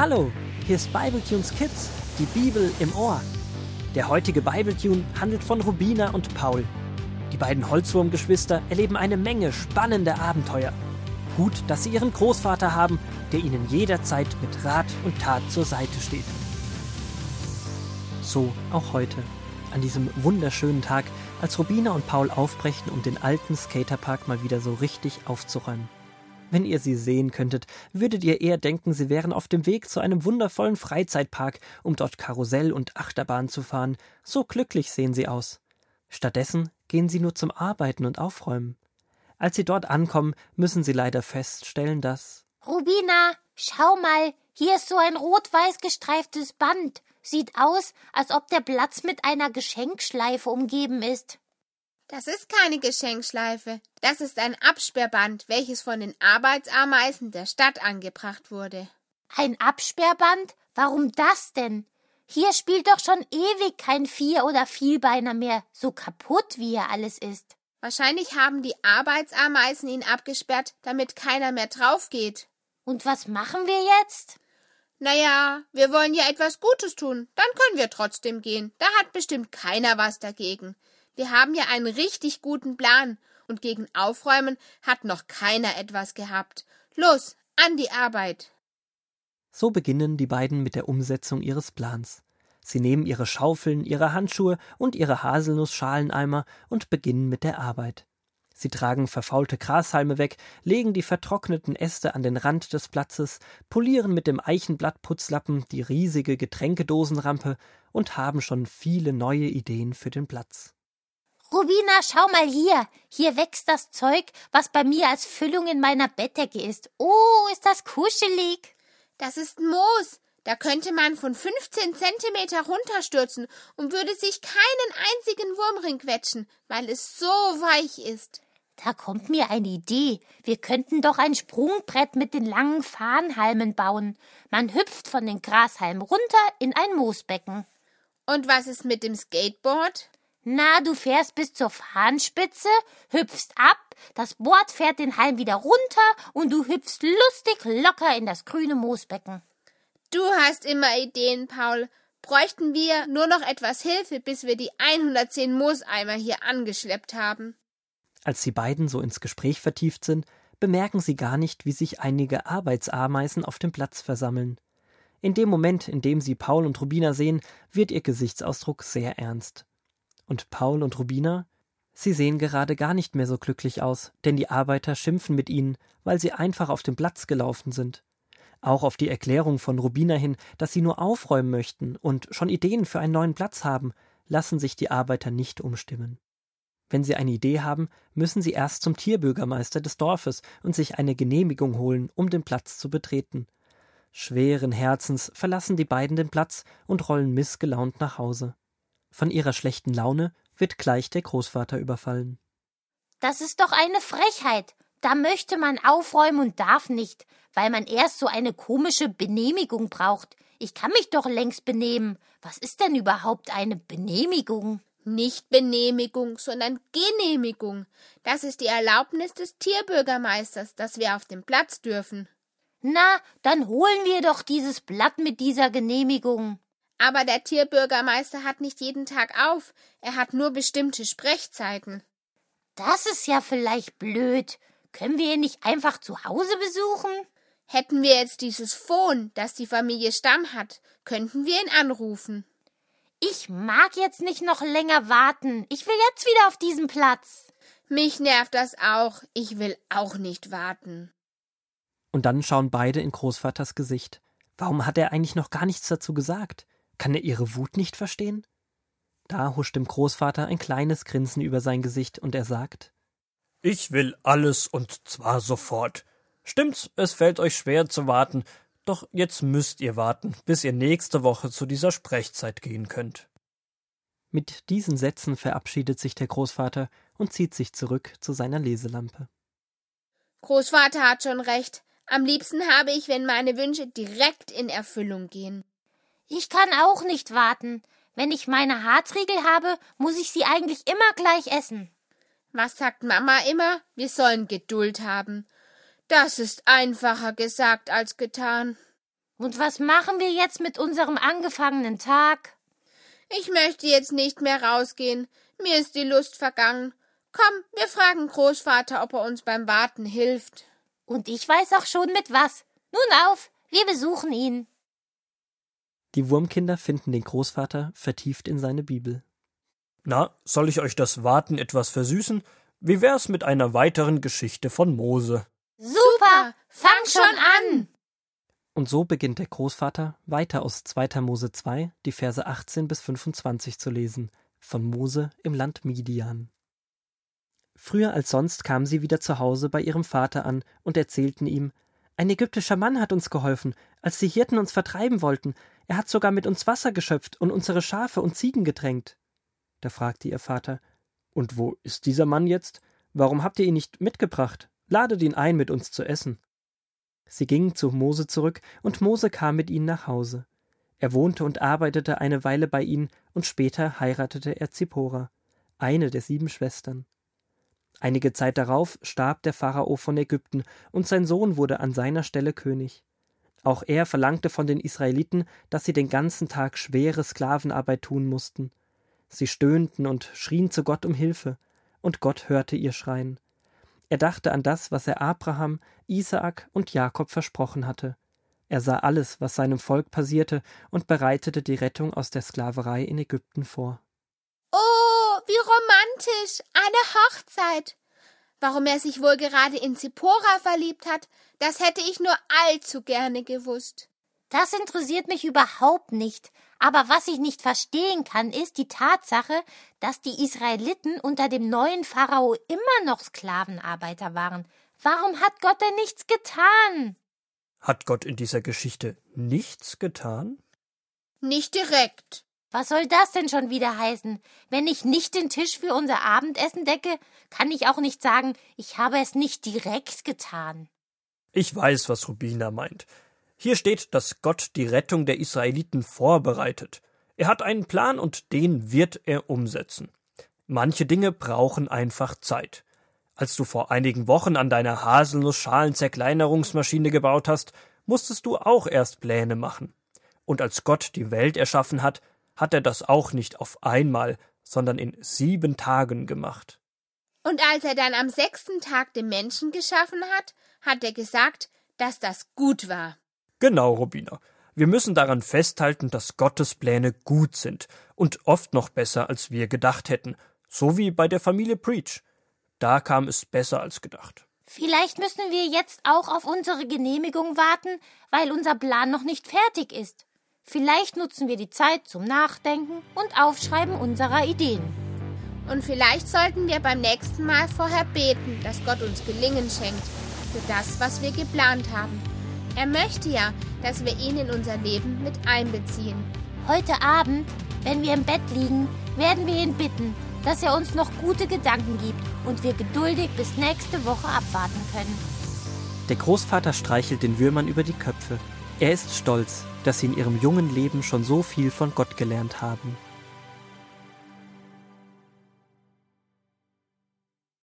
Hallo, hier ist Bibletunes Kids, die Bibel im Ohr. Der heutige Bibletune handelt von Rubina und Paul. Die beiden Holzwurmgeschwister erleben eine Menge spannender Abenteuer. Gut, dass sie ihren Großvater haben, der ihnen jederzeit mit Rat und Tat zur Seite steht. So auch heute, an diesem wunderschönen Tag, als Rubina und Paul aufbrechen, um den alten Skaterpark mal wieder so richtig aufzuräumen. Wenn ihr sie sehen könntet, würdet ihr eher denken, sie wären auf dem Weg zu einem wundervollen Freizeitpark, um dort Karussell und Achterbahn zu fahren. So glücklich sehen sie aus. Stattdessen gehen sie nur zum Arbeiten und Aufräumen. Als sie dort ankommen, müssen sie leider feststellen, dass. Rubina, schau mal, hier ist so ein rot-weiß gestreiftes Band. Sieht aus, als ob der Platz mit einer Geschenkschleife umgeben ist. Das ist keine Geschenkschleife. Das ist ein Absperrband, welches von den Arbeitsameisen der Stadt angebracht wurde. Ein Absperrband? Warum das denn? Hier spielt doch schon ewig kein Vier- oder Vielbeiner mehr, so kaputt wie er alles ist. Wahrscheinlich haben die Arbeitsameisen ihn abgesperrt, damit keiner mehr drauf geht. Und was machen wir jetzt? Naja, wir wollen ja etwas Gutes tun. Dann können wir trotzdem gehen. Da hat bestimmt keiner was dagegen. Wir haben ja einen richtig guten Plan und gegen Aufräumen hat noch keiner etwas gehabt. Los, an die Arbeit. So beginnen die beiden mit der Umsetzung ihres Plans. Sie nehmen ihre Schaufeln, ihre Handschuhe und ihre Haselnussschaleneimer und beginnen mit der Arbeit. Sie tragen verfaulte Grashalme weg, legen die vertrockneten Äste an den Rand des Platzes, polieren mit dem Eichenblattputzlappen die riesige Getränkedosenrampe und haben schon viele neue Ideen für den Platz. Rubina, schau mal hier. Hier wächst das Zeug, was bei mir als Füllung in meiner Bettdecke ist. Oh, ist das kuschelig. Das ist Moos. Da könnte man von 15 Zentimeter runterstürzen und würde sich keinen einzigen Wurmring quetschen, weil es so weich ist. Da kommt mir eine Idee. Wir könnten doch ein Sprungbrett mit den langen Fahnenhalmen bauen. Man hüpft von den Grashalmen runter in ein Moosbecken. Und was ist mit dem Skateboard? Na, du fährst bis zur Fahnenspitze, hüpfst ab, das Board fährt den Halm wieder runter und du hüpfst lustig locker in das grüne Moosbecken. Du hast immer Ideen, Paul. Bräuchten wir nur noch etwas Hilfe, bis wir die 110 Mooseimer hier angeschleppt haben. Als die beiden so ins Gespräch vertieft sind, bemerken sie gar nicht, wie sich einige Arbeitsameisen auf dem Platz versammeln. In dem Moment, in dem sie Paul und Rubina sehen, wird ihr Gesichtsausdruck sehr ernst. Und Paul und Rubina? Sie sehen gerade gar nicht mehr so glücklich aus, denn die Arbeiter schimpfen mit ihnen, weil sie einfach auf den Platz gelaufen sind. Auch auf die Erklärung von Rubina hin, dass sie nur aufräumen möchten und schon Ideen für einen neuen Platz haben, lassen sich die Arbeiter nicht umstimmen. Wenn sie eine Idee haben, müssen sie erst zum Tierbürgermeister des Dorfes und sich eine Genehmigung holen, um den Platz zu betreten. Schweren Herzens verlassen die beiden den Platz und rollen missgelaunt nach Hause. Von ihrer schlechten Laune wird gleich der Großvater überfallen. Das ist doch eine Frechheit. Da möchte man aufräumen und darf nicht, weil man erst so eine komische Benehmigung braucht. Ich kann mich doch längst benehmen. Was ist denn überhaupt eine Benehmigung? Nicht Benehmigung, sondern Genehmigung. Das ist die Erlaubnis des Tierbürgermeisters, dass wir auf den Platz dürfen. Na, dann holen wir doch dieses Blatt mit dieser Genehmigung. Aber der Tierbürgermeister hat nicht jeden Tag auf, er hat nur bestimmte Sprechzeiten. Das ist ja vielleicht blöd. Können wir ihn nicht einfach zu Hause besuchen? Hätten wir jetzt dieses Phone, das die Familie Stamm hat, könnten wir ihn anrufen. Ich mag jetzt nicht noch länger warten. Ich will jetzt wieder auf diesen Platz. Mich nervt das auch. Ich will auch nicht warten. Und dann schauen beide in Großvaters Gesicht. Warum hat er eigentlich noch gar nichts dazu gesagt? Kann er ihre Wut nicht verstehen? Da huscht dem Großvater ein kleines Grinsen über sein Gesicht und er sagt Ich will alles und zwar sofort. Stimmt's, es fällt euch schwer zu warten, doch jetzt müsst ihr warten, bis ihr nächste Woche zu dieser Sprechzeit gehen könnt. Mit diesen Sätzen verabschiedet sich der Großvater und zieht sich zurück zu seiner Leselampe. Großvater hat schon recht. Am liebsten habe ich, wenn meine Wünsche direkt in Erfüllung gehen. Ich kann auch nicht warten. Wenn ich meine Harzriegel habe, muss ich sie eigentlich immer gleich essen. Was sagt Mama immer? Wir sollen Geduld haben. Das ist einfacher gesagt als getan. Und was machen wir jetzt mit unserem angefangenen Tag? Ich möchte jetzt nicht mehr rausgehen. Mir ist die Lust vergangen. Komm, wir fragen Großvater, ob er uns beim Warten hilft. Und ich weiß auch schon mit was. Nun auf, wir besuchen ihn. Die Wurmkinder finden den Großvater vertieft in seine Bibel. Na, soll ich euch das Warten etwas versüßen? Wie wär's mit einer weiteren Geschichte von Mose? Super, fang schon an. Und so beginnt der Großvater weiter aus 2. Mose 2, die Verse 18 bis 25 zu lesen, von Mose im Land Midian. Früher als sonst kamen sie wieder zu Hause bei ihrem Vater an und erzählten ihm, ein ägyptischer Mann hat uns geholfen, als die Hirten uns vertreiben wollten. Er hat sogar mit uns Wasser geschöpft und unsere Schafe und Ziegen gedrängt. Da fragte ihr Vater, und wo ist dieser Mann jetzt? Warum habt ihr ihn nicht mitgebracht? Ladet ihn ein, mit uns zu essen. Sie gingen zu Mose zurück, und Mose kam mit ihnen nach Hause. Er wohnte und arbeitete eine Weile bei ihnen, und später heiratete er Zippora, eine der sieben Schwestern. Einige Zeit darauf starb der Pharao von Ägypten, und sein Sohn wurde an seiner Stelle König. Auch er verlangte von den Israeliten, dass sie den ganzen Tag schwere Sklavenarbeit tun mussten. Sie stöhnten und schrien zu Gott um Hilfe, und Gott hörte ihr Schreien. Er dachte an das, was er Abraham, Isaak und Jakob versprochen hatte. Er sah alles, was seinem Volk passierte, und bereitete die Rettung aus der Sklaverei in Ägypten vor. Oh, wie romantisch. Eine Hochzeit. Warum er sich wohl gerade in Zippora verliebt hat, das hätte ich nur allzu gerne gewusst. Das interessiert mich überhaupt nicht. Aber was ich nicht verstehen kann, ist die Tatsache, dass die Israeliten unter dem neuen Pharao immer noch Sklavenarbeiter waren. Warum hat Gott denn nichts getan? Hat Gott in dieser Geschichte nichts getan? Nicht direkt. Was soll das denn schon wieder heißen? Wenn ich nicht den Tisch für unser Abendessen decke, kann ich auch nicht sagen, ich habe es nicht direkt getan. Ich weiß, was Rubina meint. Hier steht, dass Gott die Rettung der Israeliten vorbereitet. Er hat einen Plan und den wird er umsetzen. Manche Dinge brauchen einfach Zeit. Als du vor einigen Wochen an deiner Haselnuss-Schalen-Zerkleinerungsmaschine gebaut hast, musstest du auch erst Pläne machen. Und als Gott die Welt erschaffen hat, hat er das auch nicht auf einmal, sondern in sieben Tagen gemacht. Und als er dann am sechsten Tag den Menschen geschaffen hat, hat er gesagt, dass das gut war. Genau, Robina. Wir müssen daran festhalten, dass Gottes Pläne gut sind und oft noch besser, als wir gedacht hätten, so wie bei der Familie Preach. Da kam es besser als gedacht. Vielleicht müssen wir jetzt auch auf unsere Genehmigung warten, weil unser Plan noch nicht fertig ist. Vielleicht nutzen wir die Zeit zum Nachdenken und Aufschreiben unserer Ideen. Und vielleicht sollten wir beim nächsten Mal vorher beten, dass Gott uns Gelingen schenkt für das, was wir geplant haben. Er möchte ja, dass wir ihn in unser Leben mit einbeziehen. Heute Abend, wenn wir im Bett liegen, werden wir ihn bitten, dass er uns noch gute Gedanken gibt und wir geduldig bis nächste Woche abwarten können. Der Großvater streichelt den Würmern über die Köpfe. Er ist stolz, dass sie in ihrem jungen Leben schon so viel von Gott gelernt haben.